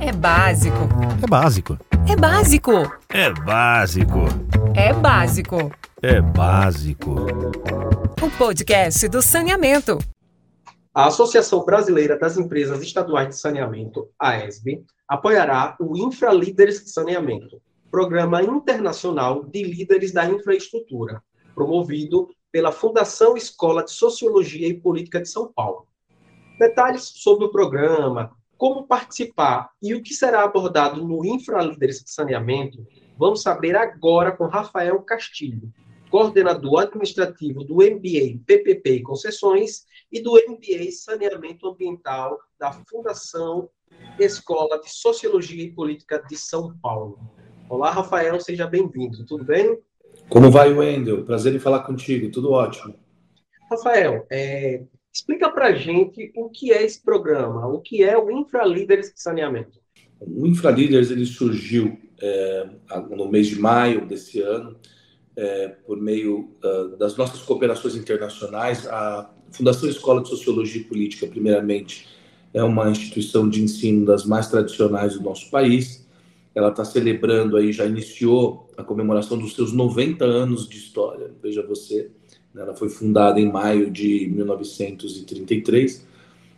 É básico. É básico. É básico. É básico. É básico. É básico. O podcast do saneamento. A Associação Brasileira das Empresas Estaduais de Saneamento, AESB, apoiará o Infralíderes Saneamento, programa internacional de líderes da infraestrutura, promovido pela Fundação Escola de Sociologia e Política de São Paulo. Detalhes sobre o programa, como participar e o que será abordado no Infralíderes de Saneamento, vamos saber agora com Rafael Castilho, coordenador administrativo do MBA PPP e Concessões e do MBA Saneamento Ambiental da Fundação Escola de Sociologia e Política de São Paulo. Olá, Rafael, seja bem-vindo. Tudo bem? Como vai, Wendel? Prazer em falar contigo. Tudo ótimo. Rafael, é, explica para gente o que é esse programa, o que é o Infralíderes de Saneamento. O Infralíderes ele surgiu é, no mês de maio desse ano, é, por meio uh, das nossas cooperações internacionais. A Fundação Escola de Sociologia e Política, primeiramente, é uma instituição de ensino das mais tradicionais do nosso país. Ela está celebrando aí, já iniciou a comemoração dos seus 90 anos de história. Veja você, ela foi fundada em maio de 1933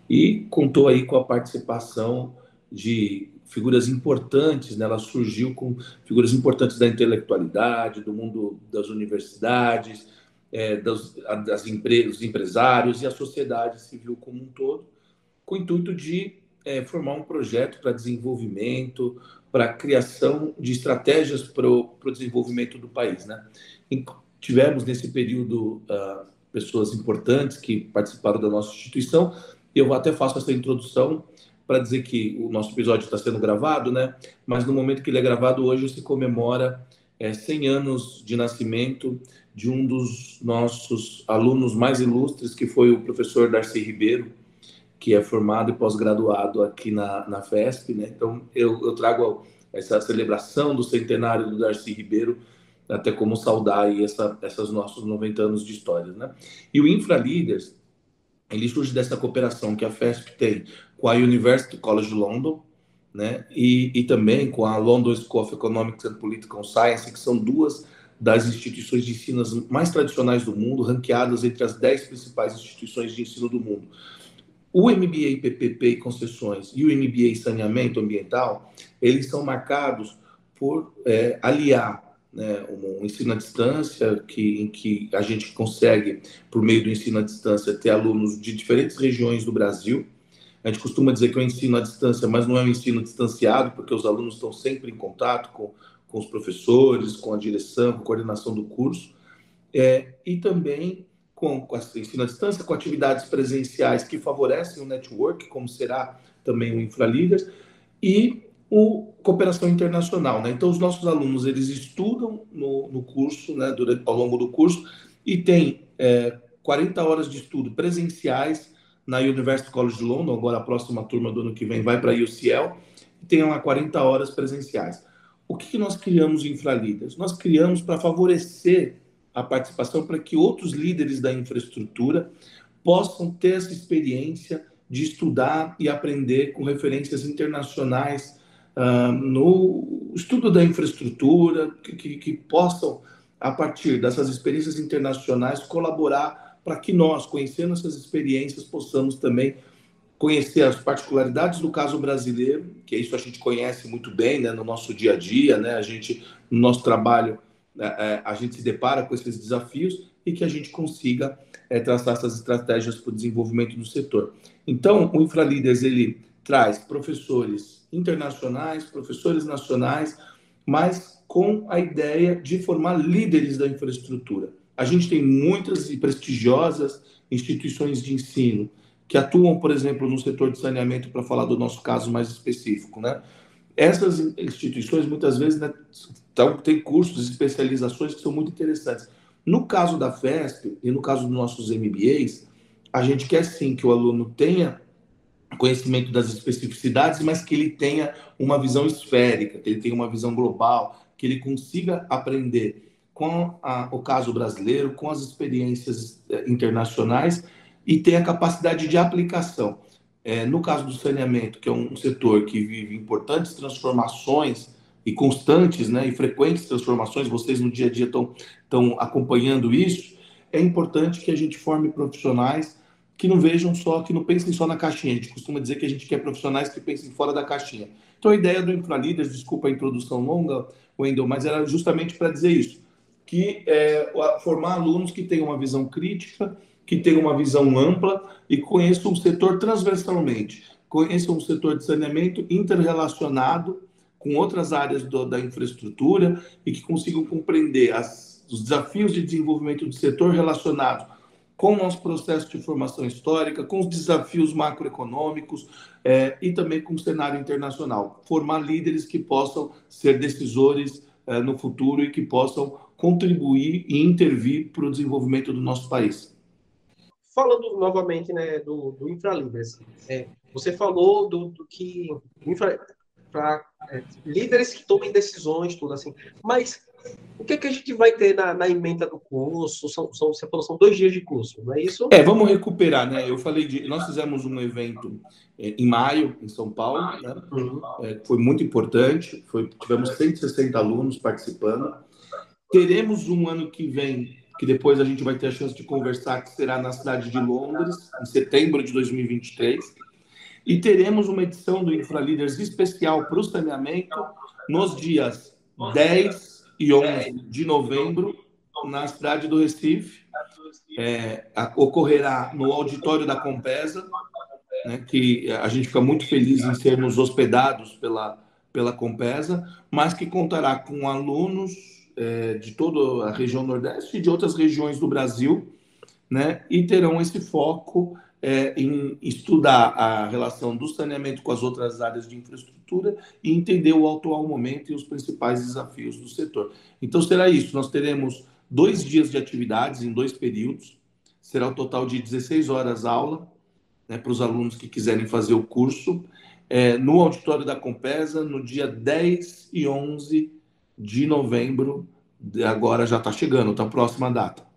e contou aí com a participação de figuras importantes, né? ela surgiu com figuras importantes da intelectualidade, do mundo das universidades, é, das, das empresas, dos empresários e a sociedade civil como um todo, com o intuito de é, formar um projeto para desenvolvimento, para criação de estratégias para o desenvolvimento do país. Né? Tivemos nesse período uh, pessoas importantes que participaram da nossa instituição, eu até faço essa introdução para dizer que o nosso episódio está sendo gravado, né? Mas no momento que ele é gravado hoje se comemora é, 100 anos de nascimento de um dos nossos alunos mais ilustres, que foi o professor Darcy Ribeiro, que é formado e pós-graduado aqui na, na FESP, né? Então eu, eu trago essa celebração do centenário do Darcy Ribeiro até como saudar aí essa, essas nossos 90 anos de história, né? E o Infraleaders, ele surge dessa cooperação que a FESP tem com a University College London, né, e, e também com a London School of Economics and Political Science, que são duas das instituições de ensino mais tradicionais do mundo, ranqueadas entre as dez principais instituições de ensino do mundo. O MBA PPP e concessões e o MBA saneamento ambiental, eles são marcados por é, aliar né, um ensino à distância, que, em que a gente consegue, por meio do ensino à distância, ter alunos de diferentes regiões do Brasil. A gente costuma dizer que é um ensino à distância, mas não é um ensino distanciado, porque os alunos estão sempre em contato com, com os professores, com a direção, com a coordenação do curso. É, e também com, com esse ensino à distância, com atividades presenciais que favorecem o network, como será também o InfraLeaders, e o cooperação internacional. Né? Então, os nossos alunos eles estudam no, no curso, né, durante, ao longo do curso, e tem é, 40 horas de estudo presenciais na University College de London, agora a próxima turma do ano que vem vai para a UCL, e tem lá 40 horas presenciais. O que, que nós criamos em InfraLeaders? Nós criamos para favorecer a participação para que outros líderes da infraestrutura possam ter essa experiência de estudar e aprender com referências internacionais uh, no estudo da infraestrutura, que, que, que possam, a partir dessas experiências internacionais, colaborar para que nós, conhecendo essas experiências, possamos também conhecer as particularidades do caso brasileiro, que isso a gente conhece muito bem né, no nosso dia a dia, né, a gente, no nosso trabalho, é, é, a gente se depara com esses desafios e que a gente consiga é, traçar essas estratégias para o desenvolvimento do setor. Então, o InfraLeaders, ele traz professores internacionais, professores nacionais, mas com a ideia de formar líderes da infraestrutura. A gente tem muitas e prestigiosas instituições de ensino que atuam, por exemplo, no setor de saneamento, para falar do nosso caso mais específico, né? Essas instituições muitas vezes né, têm cursos, especializações que são muito interessantes. No caso da FESP e no caso dos nossos MBAs, a gente quer sim que o aluno tenha conhecimento das especificidades, mas que ele tenha uma visão esférica, que ele tenha uma visão global, que ele consiga aprender com a, o caso brasileiro, com as experiências eh, internacionais e ter a capacidade de aplicação. é, no caso do saneamento, que é um setor que vive importantes transformações e constantes né, e frequentes transformações, vocês no dia a dia estão acompanhando isso, é importante que a gente forme profissionais que não vejam só, que não pensem só na caixinha. A gente costuma dizer que a gente quer profissionais que pensem fora da caixinha. Então a ideia do Infralíderes, desculpa a introdução longa, Wendel, mas era justamente para dizer isso, que é, formar alunos que tenham uma visão crítica, que tenham uma visão ampla e conheçam o setor transversalmente, conheçam o setor de saneamento interrelacionado com outras áreas do, da infraestrutura e que consigam compreender as, os desafios de desenvolvimento do setor relacionados com o nosso processo de formação histórica, com os desafios macroeconômicos é, e também com o cenário internacional. Formar líderes que possam ser decisores é, no futuro e que possam contribuir e intervir para o desenvolvimento do nosso país. Falando novamente né, do, do Infralíderes, é, você falou do, do que infra, para é, líderes que tomem decisões, tudo assim. Mas o que, é que a gente vai ter na, na emenda do curso? São, são, você falou, são dois dias de curso, não é isso? É, vamos recuperar, né? Eu falei de. Nós fizemos um evento é, em maio, em São Paulo, né? Uhum. É, foi muito importante, foi, tivemos 160 alunos participando. Teremos um ano que vem, que depois a gente vai ter a chance de conversar, que será na cidade de Londres, em setembro de 2023 e teremos uma edição do InfraLeaders especial para o saneamento nos dias 10 e 11 de novembro, na cidade do Recife. É, ocorrerá no auditório da Compesa, né, que a gente fica muito feliz em sermos hospedados pela, pela Compesa, mas que contará com alunos é, de toda a região Nordeste e de outras regiões do Brasil, né, e terão esse foco é, em estudar a relação do saneamento com as outras áreas de infraestrutura e entender o atual momento e os principais desafios do setor. Então, será isso. Nós teremos dois dias de atividades em dois períodos. Será o um total de 16 horas aula né, para os alunos que quiserem fazer o curso. É, no auditório da Compesa, no dia 10 e 11 de novembro, agora já está chegando, está próxima data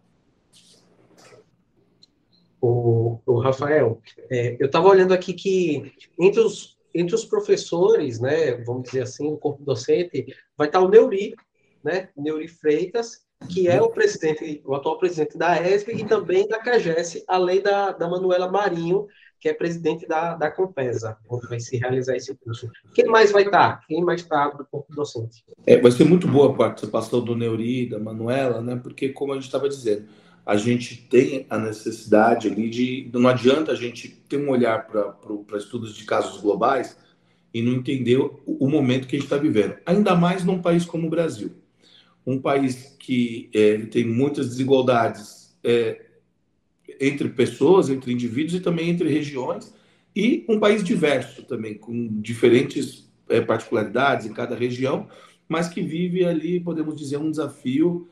o, o Rafael, é, eu estava olhando aqui que entre os, entre os professores, né, vamos dizer assim, o corpo docente, vai estar o Neuri, né, Neuri Freitas, que é o presidente, o atual presidente da ESB e também da CAGES, além da, da Manuela Marinho, que é presidente da, da Compesa, onde vai se realizar esse curso. Quem mais vai estar? Quem mais está do corpo docente? É, vai ser muito boa a participação do Neuri, da Manuela, né, porque, como a gente estava dizendo, a gente tem a necessidade ali de. Não adianta a gente ter um olhar para estudos de casos globais e não entender o, o momento que a gente está vivendo. Ainda mais num país como o Brasil. Um país que é, tem muitas desigualdades é, entre pessoas, entre indivíduos e também entre regiões, e um país diverso também, com diferentes é, particularidades em cada região, mas que vive ali, podemos dizer, um desafio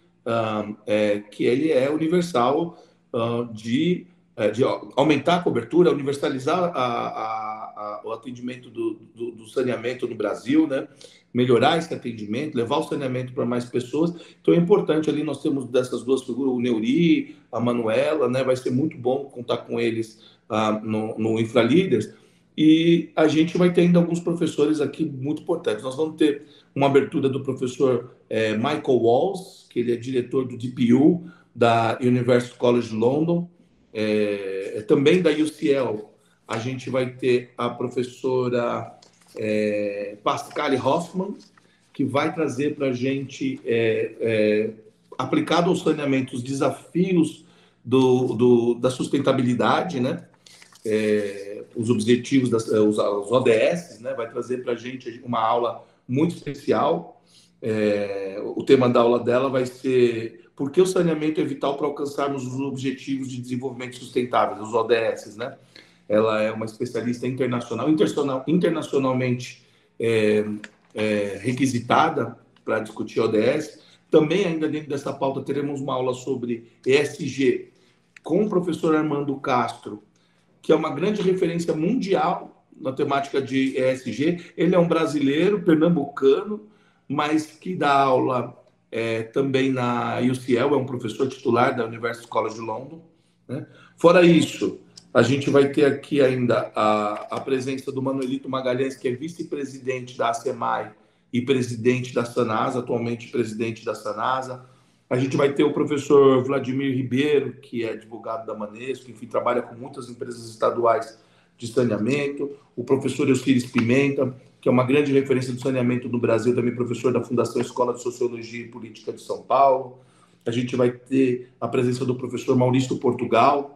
é, que ele é universal uh, de, é, de aumentar a cobertura, universalizar a, a, a, o atendimento do, do, do, saneamento no Brasil, né? melhorar esse atendimento, levar o saneamento para mais pessoas. Então é importante ali, nós temos dessas duas figuras, o Neuri, a Manuela, né? vai ser muito bom contar com eles uh, no, no InfraLeaders, e a gente vai ter ainda alguns professores aqui muito importantes. Nós vamos ter uma abertura do professor é, Michael Walls, que ele é diretor do DPU, da University College London, é, é também da UCL. A gente vai ter a professora é, Pascale Hoffman, que vai trazer para a gente, é, é, aplicado ao saneamento, os desafios do, do, da sustentabilidade, né? É, os objetivos, das, os, os ODS, né? vai trazer para a gente uma aula muito especial. É, o tema da aula dela vai ser por que o saneamento é vital para alcançarmos os Objetivos de Desenvolvimento Sustentável, os ODS, né? Ela é uma especialista internacional, internacionalmente é, é, requisitada para discutir ODS. Também, ainda dentro dessa pauta, teremos uma aula sobre ESG com o professor Armando Castro, que é uma grande referência mundial na temática de ESG. Ele é um brasileiro, pernambucano, mas que dá aula é, também na UCL, é um professor titular da University College London. Né? Fora isso, A gente vai ter aqui ainda a, a presença do Manuelito Magalhães, que é vice-presidente da ASEMAI e presidente da SANASA, atualmente presidente da SANASA. A gente vai ter o professor Vladimir Ribeiro, que é advogado da Manesco, enfim, trabalha com muitas empresas estaduais de saneamento. O professor Euclides Pimenta, que é uma grande referência do saneamento no Brasil, também professor da Fundação Escola de Sociologia e Política de São Paulo. A gente vai ter a presença do professor Maurício Portugal,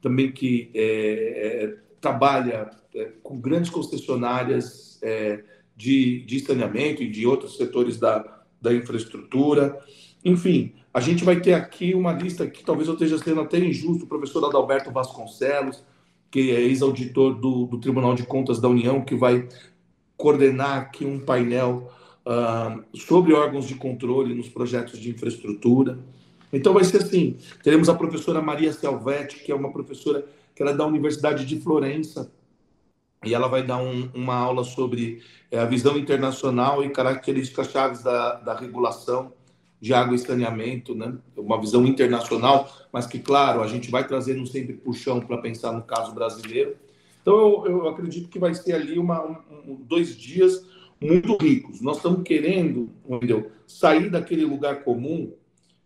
também que é, é, trabalha é, com grandes concessionárias é, de, de saneamento e de outros setores da, da infraestrutura. Enfim, a gente vai ter aqui uma lista que talvez eu esteja sendo até injusto, o professor Adalberto Vasconcelos, que é ex-auditor do, do, Tribunal de Contas da União, que vai coordenar aqui um painel uh, sobre órgãos de controle nos projetos de infraestrutura. Então vai ser assim, teremos a professora Maria Selvetti, que é uma professora que ela é da Universidade de Florença, e ela vai dar um, uma aula sobre é, a visão internacional e características chaves da, da regulação de água e saneamento, né? Uma visão internacional, mas que, claro, a gente vai trazendo sempre puxão para pensar no caso brasileiro. Então, eu, eu acredito que vai ser ali uma, um, dois dias muito ricos. Nós estamos querendo, entendeu? Sair daquele lugar comum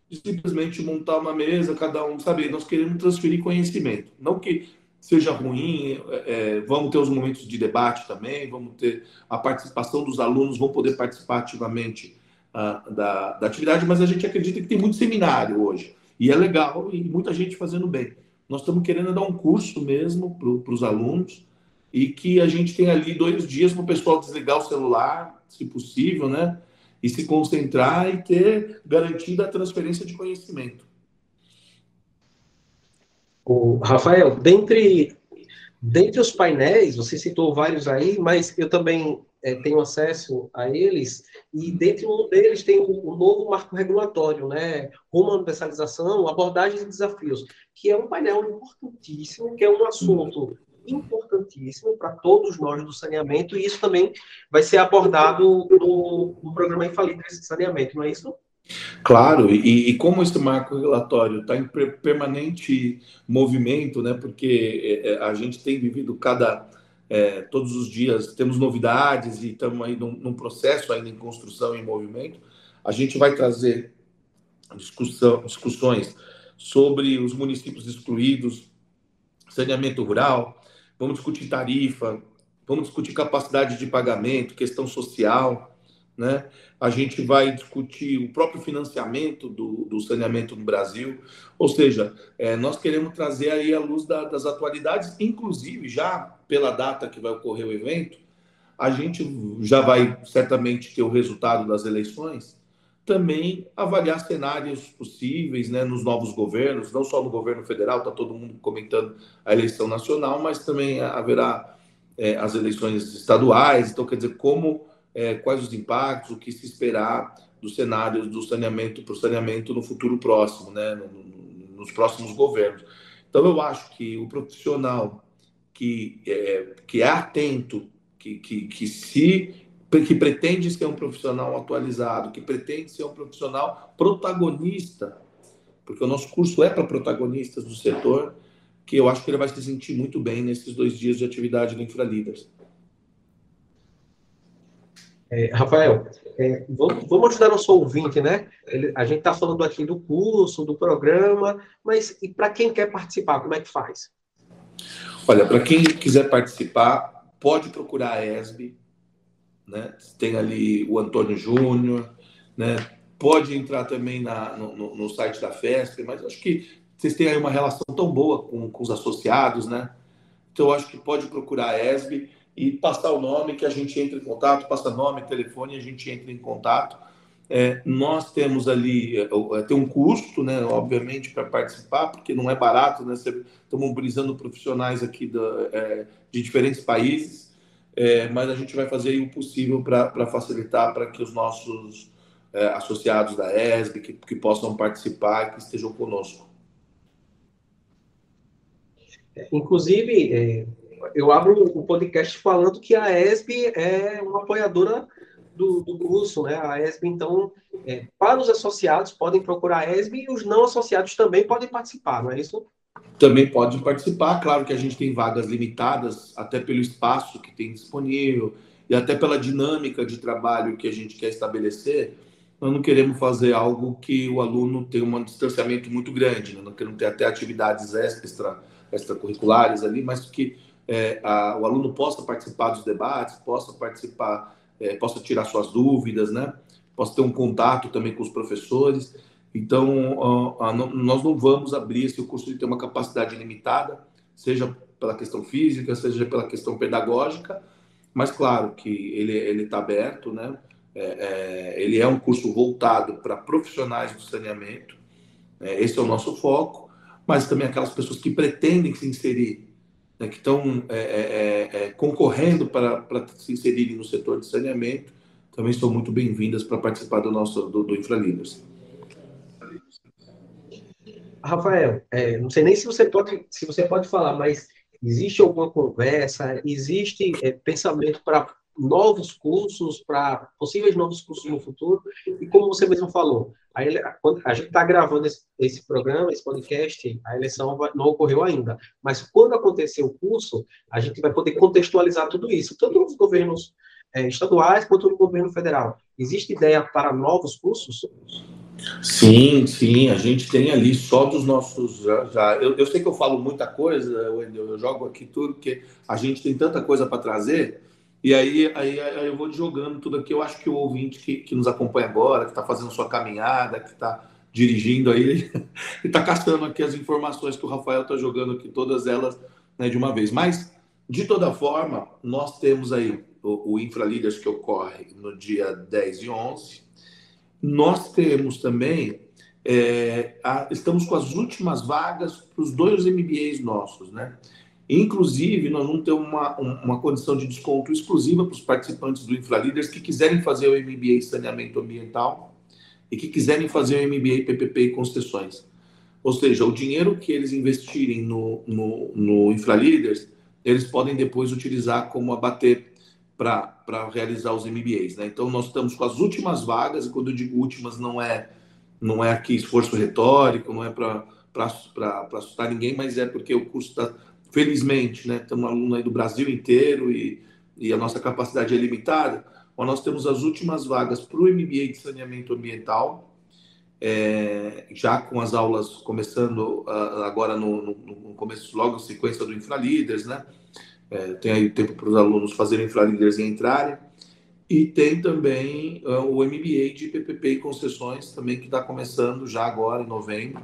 e simplesmente montar uma mesa, cada um, sabe? Nós queremos transferir conhecimento. Não que seja ruim, é, é, vamos ter os momentos de debate também, vamos ter a participação dos alunos, vão poder participar ativamente da, da atividade, mas a gente acredita que tem muito seminário hoje, e é legal, e muita gente fazendo bem. Nós estamos querendo dar um curso mesmo para os alunos, e que a gente tem ali dois dias para o pessoal desligar o celular, se possível, né? E se concentrar e ter garantida a transferência de conhecimento. O Rafael, dentre, dentre os painéis, você citou vários aí, mas eu também é, acesso a eles, e dentre um deles tem o, o, novo marco regulatório, né? Rumo à universalização, abordagens e desafios, que é um painel importantíssimo, que é um assunto importantíssimo para todos nós do saneamento, e isso também vai ser abordado no, no programa Infalíveis de Saneamento, não é isso? Claro, e, e, como esse marco regulatório está em permanente movimento, né, porque é, é, a gente tem vivido cada é, todos os dias temos novidades e estamos aí num, num, processo ainda em construção em movimento, a gente vai trazer discussão, discussões sobre os municípios excluídos, saneamento rural, vamos discutir tarifa, vamos discutir capacidade de pagamento, questão social, né? A gente vai discutir o próprio financiamento do, do saneamento no Brasil, ou seja, é, nós queremos trazer aí a luz da, das atualidades, inclusive já pela data que vai ocorrer o evento, a gente já vai certamente ter o resultado das eleições, também avaliar cenários possíveis né, nos novos governos, não só no governo federal, está todo mundo comentando a eleição nacional, mas também haverá é, as eleições estaduais, então quer dizer, como é, quais os impactos, o que se esperar dos cenários do saneamento para o saneamento no futuro próximo, né, no, no, nos próximos governos. Então, eu acho que o profissional que é, que é atento, que, que, que se que pretende ser um profissional atualizado, que pretende ser um profissional protagonista, porque o nosso curso é para protagonistas do setor, que eu acho que ele vai se sentir muito bem nesses dois dias de atividade do InfraLeaders. É, Rafael, é, vamos, vamos ajudar nosso ouvinte, né? Ele, a gente está falando aqui do curso, do programa, mas e para quem quer participar, como é que faz? Olha, para quem quiser participar, pode procurar a ESB, né? Tem ali o Antônio Júnior, né? Pode entrar também na, no, no, site da FESP, mas acho que vocês têm aí uma relação tão boa com, com os associados, né? Então, acho que pode procurar a ESB e passar o nome que a gente entra em contato, passa nome, telefone, a gente entra em contato. É, nós temos ali, é, é tem um custo, né, obviamente, para participar, porque não é barato, né? Estamos mobilizando profissionais aqui da, é, de diferentes países, é, mas a gente vai fazer o possível para facilitar para que os nossos é, associados da ESB, que, que possam participar, que estejam conosco. Inclusive, eu abro o podcast falando que a ESB é uma apoiadora do, do curso, né? A ESB, então, é, para os associados, podem procurar a ESB e os não associados também podem participar, não é isso? também pode participar. Claro que a gente tem vagas limitadas, até pelo espaço que tem disponível e até pela dinâmica de trabalho que a gente quer estabelecer. Nós não queremos fazer algo que o aluno tenha um distanciamento muito grande, né? não queremos ter até atividades extra, extracurriculares ali, mas que é, a, o aluno possa participar dos debates, possa participar, é, possa tirar suas dúvidas, né? possa ter um contato também com os professores. Então, nós não vamos abrir esse curso de ter uma capacidade limitada, seja pela questão física, seja pela questão pedagógica, mas claro que ele está aberto, né? É, é, ele é um curso voltado para profissionais do saneamento, é, esse é o nosso foco, mas também aquelas pessoas que pretendem se inserir, né, que estão é, é, é, concorrendo para, para se inserirem no setor de saneamento, também são muito bem-vindas para participar do nosso do, do InfraLeaders. Rafael, é, não sei nem se você pode, se você pode falar, mas existe alguma conversa, existe é, pensamento para novos cursos, para possíveis novos cursos no futuro? E como você mesmo falou, a, a gente está gravando esse, esse, programa, esse podcast, a eleição não ocorreu ainda, mas quando acontecer o curso, a gente vai poder contextualizar tudo isso, tanto nos governos é, estaduais quanto no governo federal. Existe ideia para novos cursos? Sim, sim, a gente tem ali só dos nossos. Já, já eu, eu, sei que eu falo muita coisa, Wendel, eu jogo aqui tudo, porque a gente tem tanta coisa para trazer, e aí, aí, aí, eu vou jogando tudo aqui. Eu acho que o ouvinte que, que nos acompanha agora, que está fazendo sua caminhada, que está dirigindo aí, ele está caçando aqui as informações que o Rafael está jogando aqui, todas elas né, de uma vez. Mas, de toda forma, nós temos aí o, o InfraLeaders que ocorre no dia 10 e 11 nós temos também, é, a, estamos com as últimas vagas para os dois MBAs nossos, né? Inclusive, nós vamos ter uma, uma condição de desconto exclusiva para os participantes do InfraLeaders que quiserem fazer o MBA em saneamento ambiental e que quiserem fazer o MBA PPP e concessões. Ou seja, o dinheiro que eles investirem no, no, no eles podem depois utilizar como abater para realizar os MBAs. Né? Então, nós estamos com as últimas vagas, e quando eu digo últimas, não é, não é aqui esforço retórico, não é para assustar ninguém, mas é porque o curso está, felizmente, né, temos aluno aí do Brasil inteiro e, e a nossa capacidade é limitada, mas nós temos as últimas vagas para o MBA de saneamento ambiental, é, já com as aulas começando uh, agora no, no, no, começo, logo sequência do InfraLeaders, né? É, tem aí tempo para os alunos fazerem infralíderes e entrarem. E tem também uh, o MBA de PPP e concessões, também que está começando já agora, em novembro.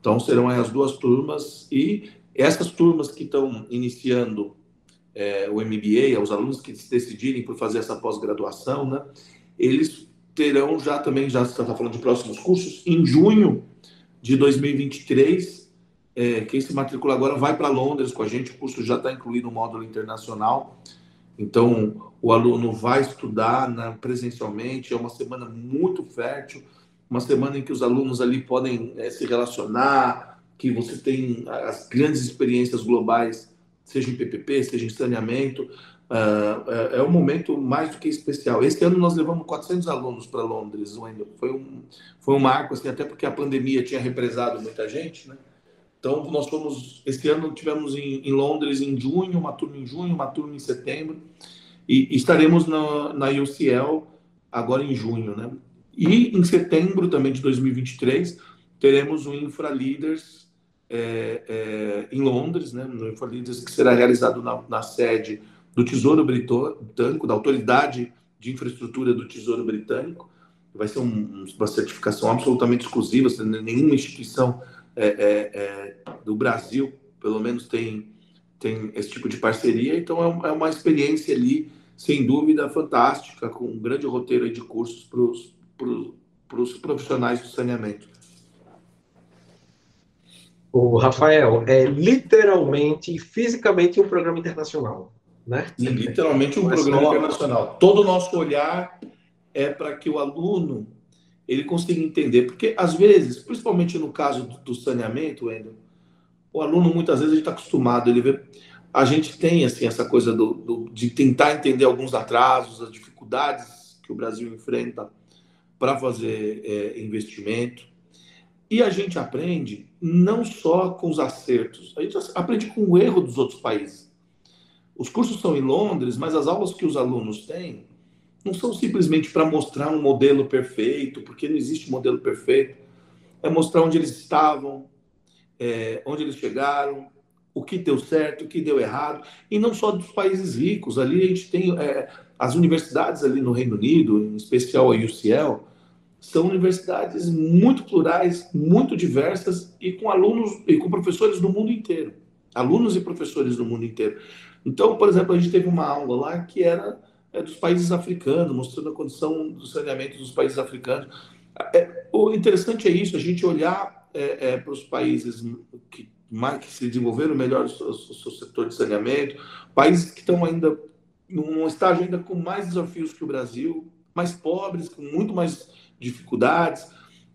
Então, serão as duas turmas. E essas turmas que estão iniciando é, o MBA, os alunos que decidirem por fazer essa pós-graduação, né, eles terão já também, já está falando de próximos cursos, em junho de 2023, é, quem se matricula agora vai para Londres com a gente, o curso já está incluído no módulo internacional. Então, o aluno vai estudar né, presencialmente, é uma semana muito fértil, uma semana em que os alunos ali podem é, se relacionar, que você tem as grandes experiências globais, seja em PPP, seja em saneamento. Uh, é, é um momento mais do que especial. Esse ano nós levamos 400 alunos para Londres, foi um, foi um marco, assim, até porque a pandemia tinha represado muita gente, né? Então, nós fomos, esse ano tivemos em, em, Londres em junho, uma turma em junho, uma turma em setembro, e, e estaremos na, na UCL agora em junho, né? E em setembro também de 2023, teremos o Infra Leaders é, é, em Londres, né? No Infra Leaders que será realizado na, na sede do Tesouro Britânico, da Autoridade de Infraestrutura do Tesouro Britânico. Vai ser um, uma certificação absolutamente exclusiva, nenhuma instituição é, é, é, do Brasil, pelo menos, tem, tem esse tipo de parceria. Então, é, é uma experiência ali, sem dúvida, fantástica, com um grande roteiro de cursos para os profissionais do saneamento. O Rafael, é literalmente e fisicamente um programa internacional, né? literalmente um Mas programa internacional. Todo o nosso olhar é para que o aluno ele consiga entender. Porque, às vezes, principalmente no caso do, do saneamento, Wendel, o aluno, muitas vezes, está acostumado, ele vê... A gente tem, assim, essa coisa do, do, de tentar entender alguns atrasos, as dificuldades que o Brasil enfrenta para fazer é, investimento. E a gente aprende não só com os acertos, a gente aprende com o erro dos outros países. Os cursos estão em Londres, mas as aulas que os alunos têm não são simplesmente para mostrar um modelo perfeito, porque não existe modelo perfeito. É mostrar onde eles estavam, é, onde eles chegaram, o que deu certo, o que deu errado, e não só dos países ricos. Ali a gente tem é, as universidades ali no Reino Unido, em especial a UCL, são universidades muito plurais, muito diversas e com alunos e com professores do mundo inteiro, alunos e professores do mundo inteiro. Então, por exemplo, a gente teve uma aula lá que era é, dos países africanos, mostrando a condição do saneamento dos países africanos. É, o interessante é isso, a gente olhar é, é para os países que, mais, que se desenvolveram melhor o seu, o seu setor de saneamento, países que estão ainda num estágio ainda com mais desafios que o Brasil, mais pobres, com muito mais dificuldades,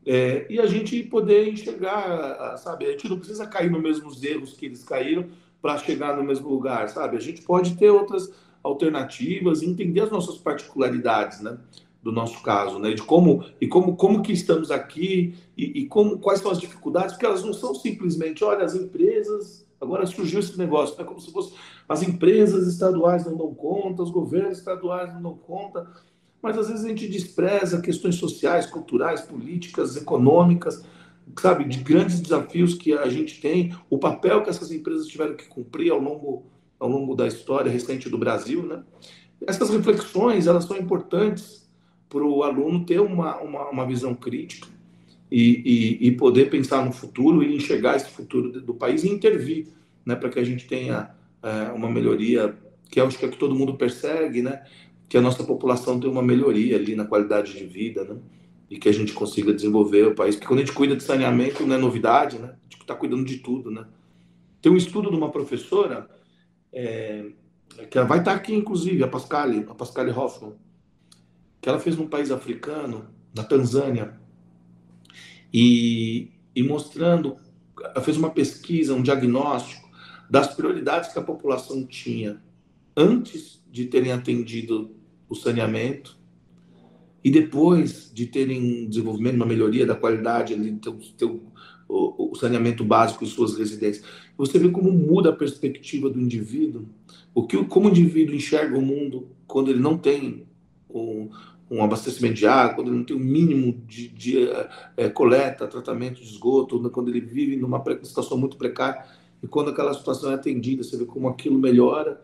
é, e a gente poder enxergar, sabe? A gente não precisa cair nos mesmos erros que eles caíram para chegar no mesmo lugar, sabe? A gente pode ter outras alternativas, entender as nossas particularidades, né? Do nosso caso, né? De como e como como que estamos aqui e, e como quais são as dificuldades, porque elas não são simplesmente, olha, as empresas agora surgiu esse negócio, é como se fosse as empresas estaduais não dão conta, os governos estaduais não dão conta mas às vezes a gente despreza questões sociais, culturais, políticas, econômicas, sabe, de grandes desafios que a gente tem, o papel que essas empresas tiveram que cumprir ao longo, ao longo da história recente do Brasil, né? Essas reflexões, elas são importantes para o aluno ter uma, uma, uma visão crítica e, e, e, poder pensar no futuro e enxergar esse futuro do país e intervir, né, para que a gente tenha é, uma melhoria que eu acho que é que todo mundo persegue, né? Que a nossa população tenha uma melhoria ali na qualidade de vida, né? E que a gente consiga desenvolver o país. Porque quando a gente cuida de saneamento, não é novidade, né? A gente está cuidando de tudo, né? Tem um estudo de uma professora, é, que vai estar tá aqui, inclusive, a Pascale, a Pascale Hoffman, que ela fez num país africano, na Tanzânia, e, e mostrando, ela fez uma pesquisa, um diagnóstico das prioridades que a população tinha antes de terem atendido o saneamento e depois de terem um desenvolvimento, uma melhoria da qualidade ali, o, o, saneamento básico em suas residências, você vê como muda a perspectiva do indivíduo, o que como o indivíduo enxerga o mundo quando ele não tem um, um abastecimento de água, quando ele não tem o um mínimo de, de é, coleta, tratamento de esgoto, quando ele vive numa situação muito precária, e quando aquela situação é atendida, você vê como aquilo melhora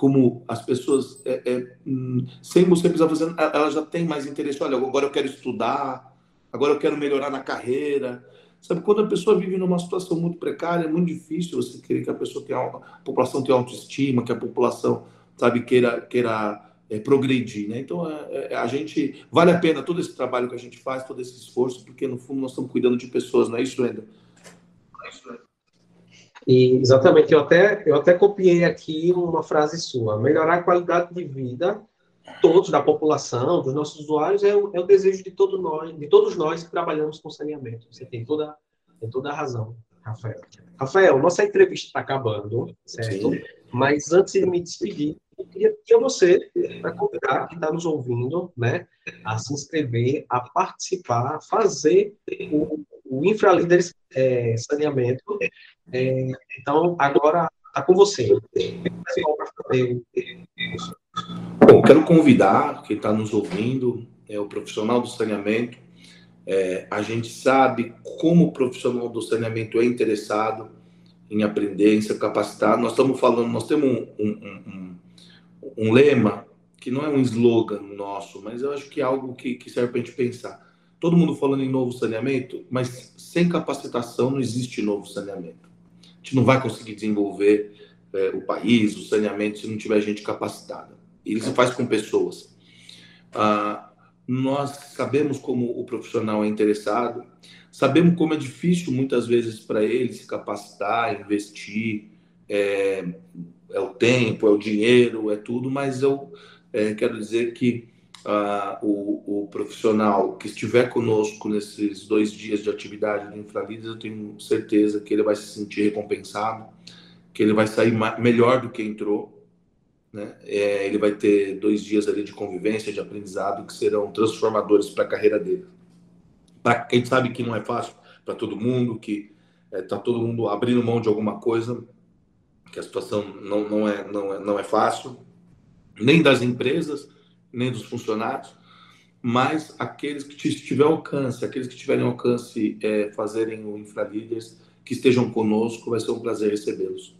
como as pessoas, é, é, hum, sem você precisar fazer, ela já tem mais interesse. Olha, agora eu quero estudar, agora eu quero melhorar na carreira. Sabe, quando a pessoa vive numa situação muito precária, é muito difícil você querer que a pessoa tenha, a população tenha autoestima, que a população, sabe, queira, queira é, progredir, né? Então, é, é, a gente, vale a pena todo esse trabalho que a gente faz, todo esse esforço, porque no fundo nós estamos cuidando de pessoas, não é isso? Não é isso, Enda? E, exatamente, eu até, eu até copiei aqui uma frase sua. Melhorar a qualidade de vida todos, da população, dos nossos usuários, é o, é o desejo de, todo nós, de todos nós que trabalhamos com saneamento. Você tem toda, tem toda a razão, Rafael. Rafael, nossa entrevista está acabando, certo? Sim. Mas antes de me despedir, eu queria pedir a você, para convidar quem está nos ouvindo, né, a se inscrever, a participar, a fazer o, o Infralíderes é, Saneamento. É, então, agora está com você. Bom, quero convidar quem está nos ouvindo, é o profissional do saneamento. É, a gente sabe como o profissional do saneamento é interessado em aprender, em se capacitar. Nós estamos falando, nós temos um, um, um, um lema que não é um slogan nosso, mas eu acho que é algo que, que serve para a gente pensar todo mundo falando em novo saneamento, mas sem capacitação não existe novo saneamento. A gente não vai conseguir desenvolver é, o país, o saneamento, se não tiver gente capacitada. E isso se faz com pessoas. Ah, nós sabemos como o profissional é interessado, sabemos como é difícil muitas vezes para ele se capacitar, investir, é, é, o tempo, é o dinheiro, é tudo, mas eu é, quero dizer que uh, o, o, profissional que estiver conosco nesses dois dias de atividade do Infralides, eu tenho certeza que ele vai se sentir recompensado, que ele vai sair melhor do que entrou. Né? É, ele vai ter dois dias ali de convivência, de aprendizado, que serão transformadores para a carreira dele. Pra, quem sabe que não é fácil para todo mundo, que está é, todo mundo abrindo mão de alguma coisa, que a situação não, não, é, não, é, não é fácil, nem das empresas, nem dos funcionários, mas aqueles que tiver alcance, aqueles que tiverem alcance é, fazerem o Infralíderes, que estejam conosco, vai ser um prazer recebê-los.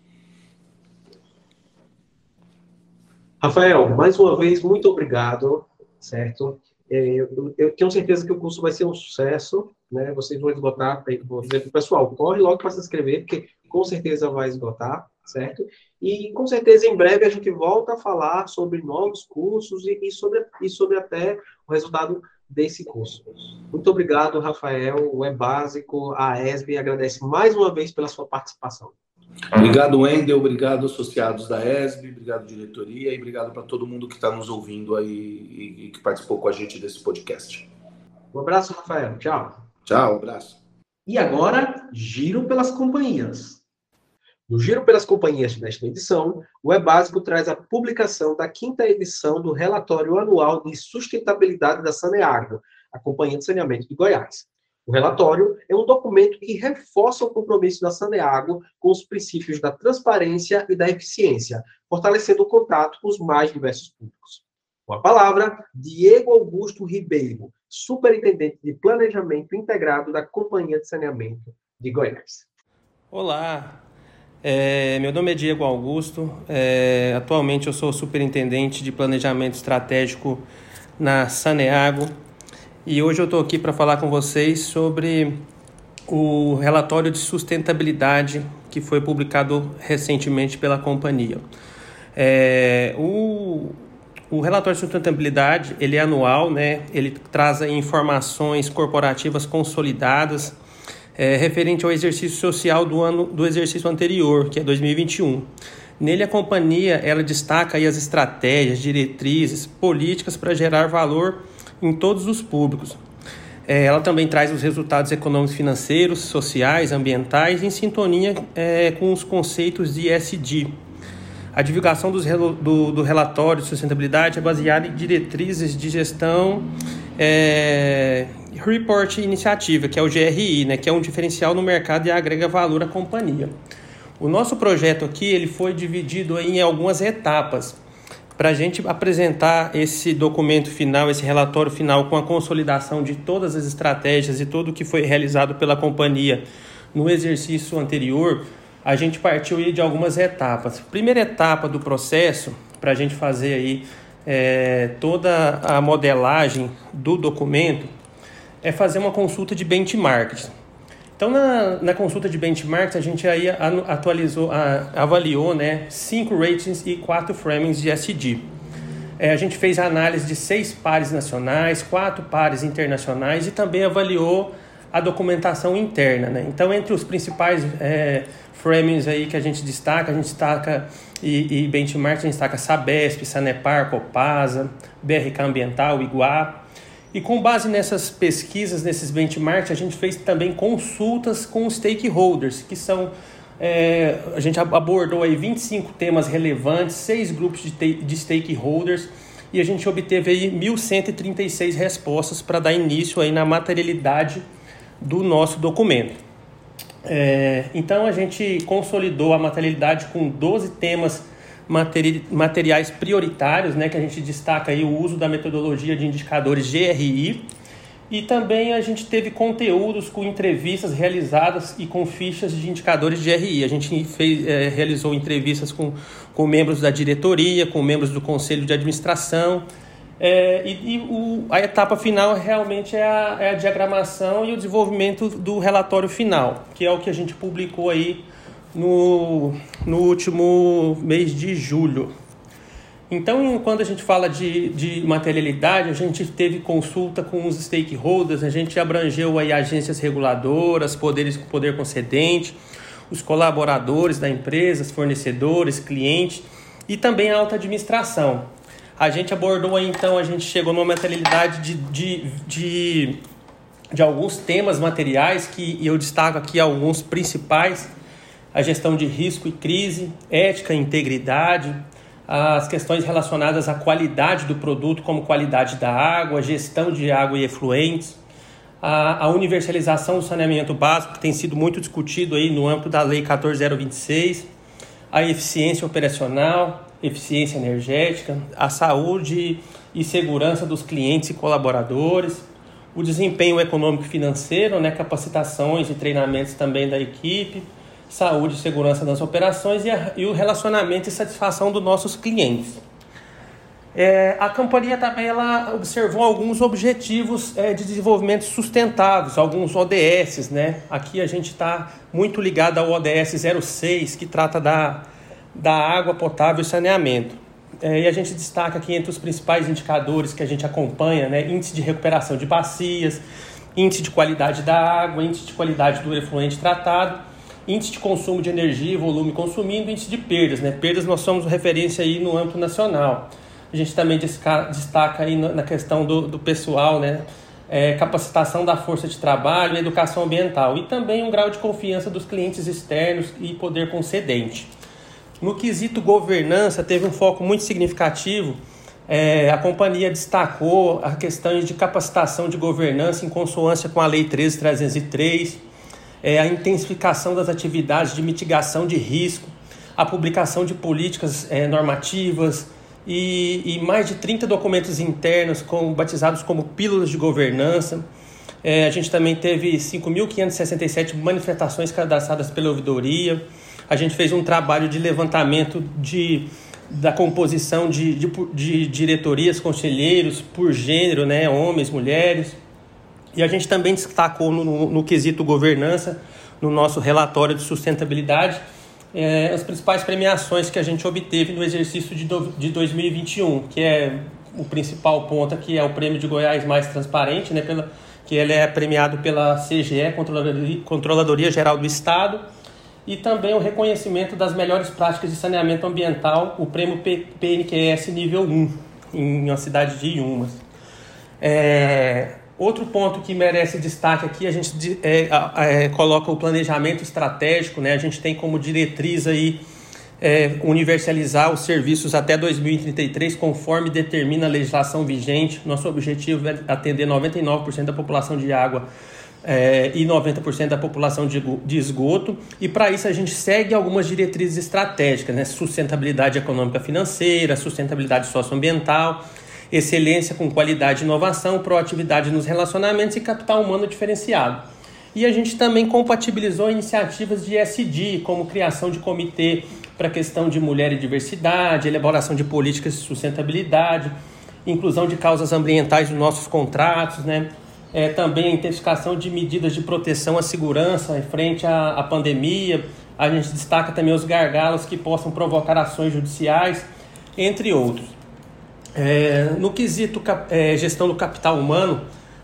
Rafael, mais uma vez, muito obrigado, certo? É, eu, eu, tenho certeza que o curso vai ser um sucesso, né? Vocês vão esgotar, vou dizer para o pessoal, corre logo para se inscrever, porque com certeza vai esgotar, certo? E com certeza em breve a gente volta a falar sobre novos cursos e, e sobre, e sobre até o resultado desse curso. Muito obrigado, Rafael. O É Básico, a ESB agradece mais uma vez pela sua participação. Obrigado, Wendel. Obrigado, associados da ESB. Obrigado, diretoria. E obrigado para todo mundo que está nos ouvindo aí e, e que participou com a gente desse podcast. Um abraço, Rafael. Tchau. Tchau, um abraço. E agora, giro pelas companhias. No Giro pelas Companhias desta edição, o E-Básico traz a publicação da quinta edição do Relatório Anual de Sustentabilidade da Saneago, a Companhia de Saneamento de Goiás. O relatório é um documento que reforça o compromisso da Saneago com os princípios da transparência e da eficiência, fortalecendo o contato com os mais diversos públicos. Com a palavra, Diego Augusto Ribeiro, Superintendente de Planejamento Integrado da Companhia de Saneamento de Goiás. Olá, é, meu nome é Diego Augusto, é, atualmente eu sou Superintendente de Planejamento Estratégico na Saneago e hoje eu estou aqui para falar com vocês sobre o relatório de sustentabilidade que foi publicado recentemente pela companhia. É, o, o relatório de sustentabilidade ele é anual, né? ele traz informações corporativas consolidadas é, referente ao exercício social do ano do exercício anterior, que é 2021. Nele a companhia ela destaca as estratégias, diretrizes, políticas para gerar valor em todos os públicos. É, ela também traz os resultados econômicos, financeiros, sociais, ambientais em sintonia é, com os conceitos de ESG. A divulgação dos, do, do, relatório de sustentabilidade é baseada em diretrizes de gestão é, Report Iniciativa, que é o GRI, né, que é um diferencial no mercado e agrega valor à companhia. O nosso projeto aqui ele foi dividido em algumas etapas para a gente apresentar esse documento final, esse relatório final com a consolidação de todas as estratégias e tudo o que foi realizado pela companhia no exercício anterior, a gente partiu de algumas etapas. Primeira etapa do processo, para a gente fazer aí é, toda a modelagem do documento, é fazer uma consulta de benchmarks. Então, na, na consulta de benchmarks, a gente aí atualizou, avaliou né, cinco ratings e quatro framings de SD. É, a gente fez a análise de seis pares nacionais, quatro pares internacionais e também avaliou a documentação interna. Né? Então, entre os principais é, framings aí que a gente destaca, a gente destaca e, e benchmarks, a gente destaca Sabesp, Sanepar, Copasa, BRK Ambiental, Iguá, e com base nessas pesquisas, nesses benchmarks, a gente fez também consultas com stakeholders, que são. É, a gente abordou aí 25 temas relevantes, seis grupos de, de stakeholders, e a gente obteve aí 1.136 respostas para dar início aí na materialidade do nosso documento. É, então a gente consolidou a materialidade com 12 temas materi materiais prioritários, né, que a gente destaca aí o uso da metodologia de indicadores GRI. E também a gente teve conteúdos com entrevistas realizadas e com fichas de indicadores de GRI. A gente fez, é, realizou entrevistas com, com membros da diretoria, com membros do conselho de administração. É, e, e o, a etapa final realmente é a, é a diagramação e o desenvolvimento do relatório final, que é o que a gente publicou aí no, no último mês de julho. Então, quando a gente fala de, de materialidade, a gente teve consulta com os stakeholders, a gente abrangeu aí agências reguladoras, poderes, poder concedente, os colaboradores da empresa, fornecedores, clientes e também a alta administração. A gente abordou aí, então, a gente chegou numa materialidade de, de, de, de alguns temas materiais que eu destaco aqui alguns principais a gestão de risco e crise, ética e integridade, as questões relacionadas à qualidade do produto, como qualidade da água, gestão de água e efluentes, a, a, universalização do saneamento básico, que tem sido muito discutido aí no âmbito da Lei 14026, a eficiência operacional, eficiência energética, a saúde e segurança dos clientes e colaboradores, o desempenho econômico e financeiro, né, capacitações e treinamentos também da equipe, saúde e segurança das operações e, a, e o relacionamento e satisfação dos nossos clientes. É, a companhia também ela observou alguns objetivos é, de desenvolvimento sustentáveis, alguns ODS. Né? Aqui a gente está muito ligado ao ODS 06, que trata da, da água potável e saneamento. É, e a gente destaca aqui entre os principais indicadores que a gente acompanha, né? índice de recuperação de bacias, índice de qualidade da água, índice de qualidade do efluente tratado, índice de consumo de energia, volume consumido, índice de perdas. Né? Perdas nós somos referência aí no âmbito nacional. A gente também destaca aí na questão do, do pessoal, né? É, capacitação da força de trabalho, educação ambiental e também um grau de confiança dos clientes externos e poder concedente. No quesito governança, teve um foco muito significativo. É, a companhia destacou a questão de capacitação de governança em consonância com a Lei 13303, é, a intensificação das atividades de mitigação de risco, a publicação de políticas é, normativas, e, e mais de 30 documentos internos com, batizados como pílulas de governança. É, a gente também teve 5.567 manifestações cadastradas pela ouvidoria. A gente fez um trabalho de levantamento de, da composição de, de, de diretorias, conselheiros por gênero, né, homens, mulheres. E a gente também destacou no, no, no quesito governança, no nosso relatório de sustentabilidade, é, as principais premiações que a gente obteve no exercício de, do, de 2021, que é o principal ponto aqui é o prêmio de Goiás mais transparente, né, pela, que ele é premiado pela CGE, Controladoria, Controladoria Geral do Estado, e também o reconhecimento das melhores práticas de saneamento ambiental, o prêmio PNQS nível 1, em uma cidade de Iumas. É, Outro ponto que merece destaque aqui, a gente é, é, coloca o planejamento estratégico, né? A gente tem como diretriz aí é, universalizar os serviços até 2033, conforme determina a legislação vigente. Nosso objetivo é atender 99% da população de água é, e 90% da população de, de esgoto. E para isso a gente segue algumas diretrizes estratégicas, né? Sustentabilidade econômica financeira, sustentabilidade socioambiental excelência com qualidade e inovação, proatividade nos relacionamentos e capital humano diferenciado. E a gente também compatibilizou iniciativas de SD, como criação de comitê para questão de mulher e diversidade, elaboração de políticas de sustentabilidade, inclusão de causas ambientais nos nossos contratos, né? É, também a intensificação de medidas de proteção à segurança em frente à, à pandemia. A gente destaca também os gargalos que possam provocar ações judiciais, entre outros. É, no quesito é, gestão do capital humano,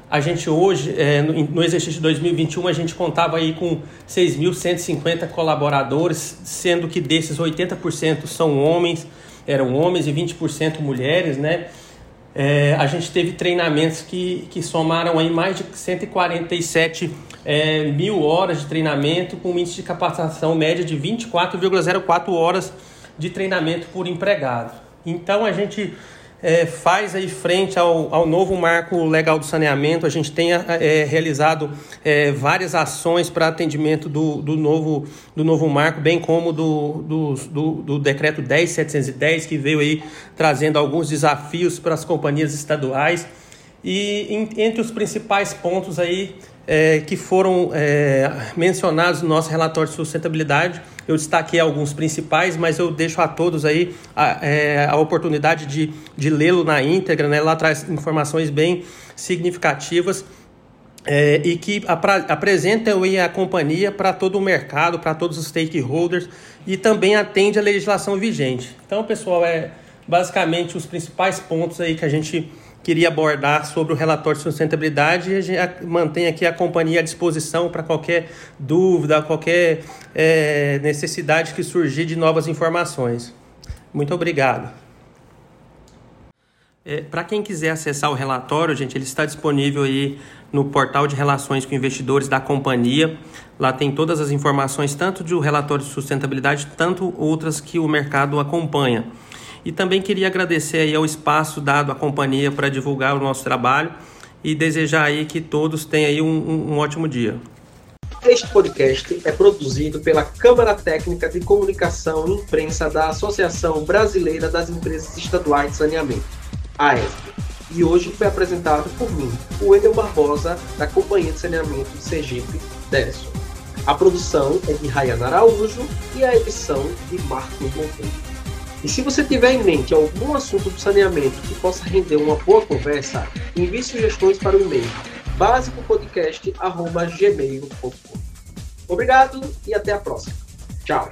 a gente hoje, é, no, no, exercício de 2021, a gente contava aí com 6.150 colaboradores, sendo que desses 80% são homens, eram homens e 20% mulheres, né? É, a gente teve treinamentos que, que somaram aí mais de 147 é, mil horas de treinamento, com um índice de capacitação média de 24,04 horas de treinamento por empregado. Então a gente é, faz aí frente ao, ao novo marco legal do saneamento. A gente tem é, realizado é, várias ações para atendimento do, do, novo, do novo marco, bem como do, do, do, do decreto 10710, que veio aí trazendo alguns desafios para as companhias estaduais. E em, entre os principais pontos aí é, que foram é, mencionados no nosso relatório de sustentabilidade, eu destaquei alguns principais, mas eu deixo a todos aí a, é, a oportunidade de, de lê-lo na íntegra, né? lá traz informações bem significativas. É, e que apresentam a companhia para todo o mercado, para todos os stakeholders e também atende a legislação vigente. Então, pessoal, é basicamente os principais pontos aí que a gente queria abordar sobre o relatório de sustentabilidade e a gente mantém aqui a companhia à disposição para qualquer dúvida, qualquer é, necessidade que surgir de novas informações. Muito obrigado. É, para quem quiser acessar o relatório, gente, ele está disponível aí no portal de relações com investidores da companhia. Lá tem todas as informações, tanto do relatório de sustentabilidade, tanto outras que o mercado acompanha. E também queria agradecer aí ao espaço dado à companhia para divulgar o nosso trabalho e desejar aí que todos tenham aí um, um, ótimo dia. Este podcast é produzido pela Câmara Técnica de Comunicação e Imprensa da Associação Brasileira das Empresas Estaduais de Saneamento, AESB, e hoje foi apresentado por mim, o Wendel Barbosa, da Companhia de Saneamento de Sergipe. A produção é de Ryan Araújo e a edição de Marcos Monteiro. E se você tiver em mente algum assunto do saneamento que possa render uma boa conversa, envie sugestões para o e-mail básicopodcast.gmail.com Obrigado e até a próxima. Tchau.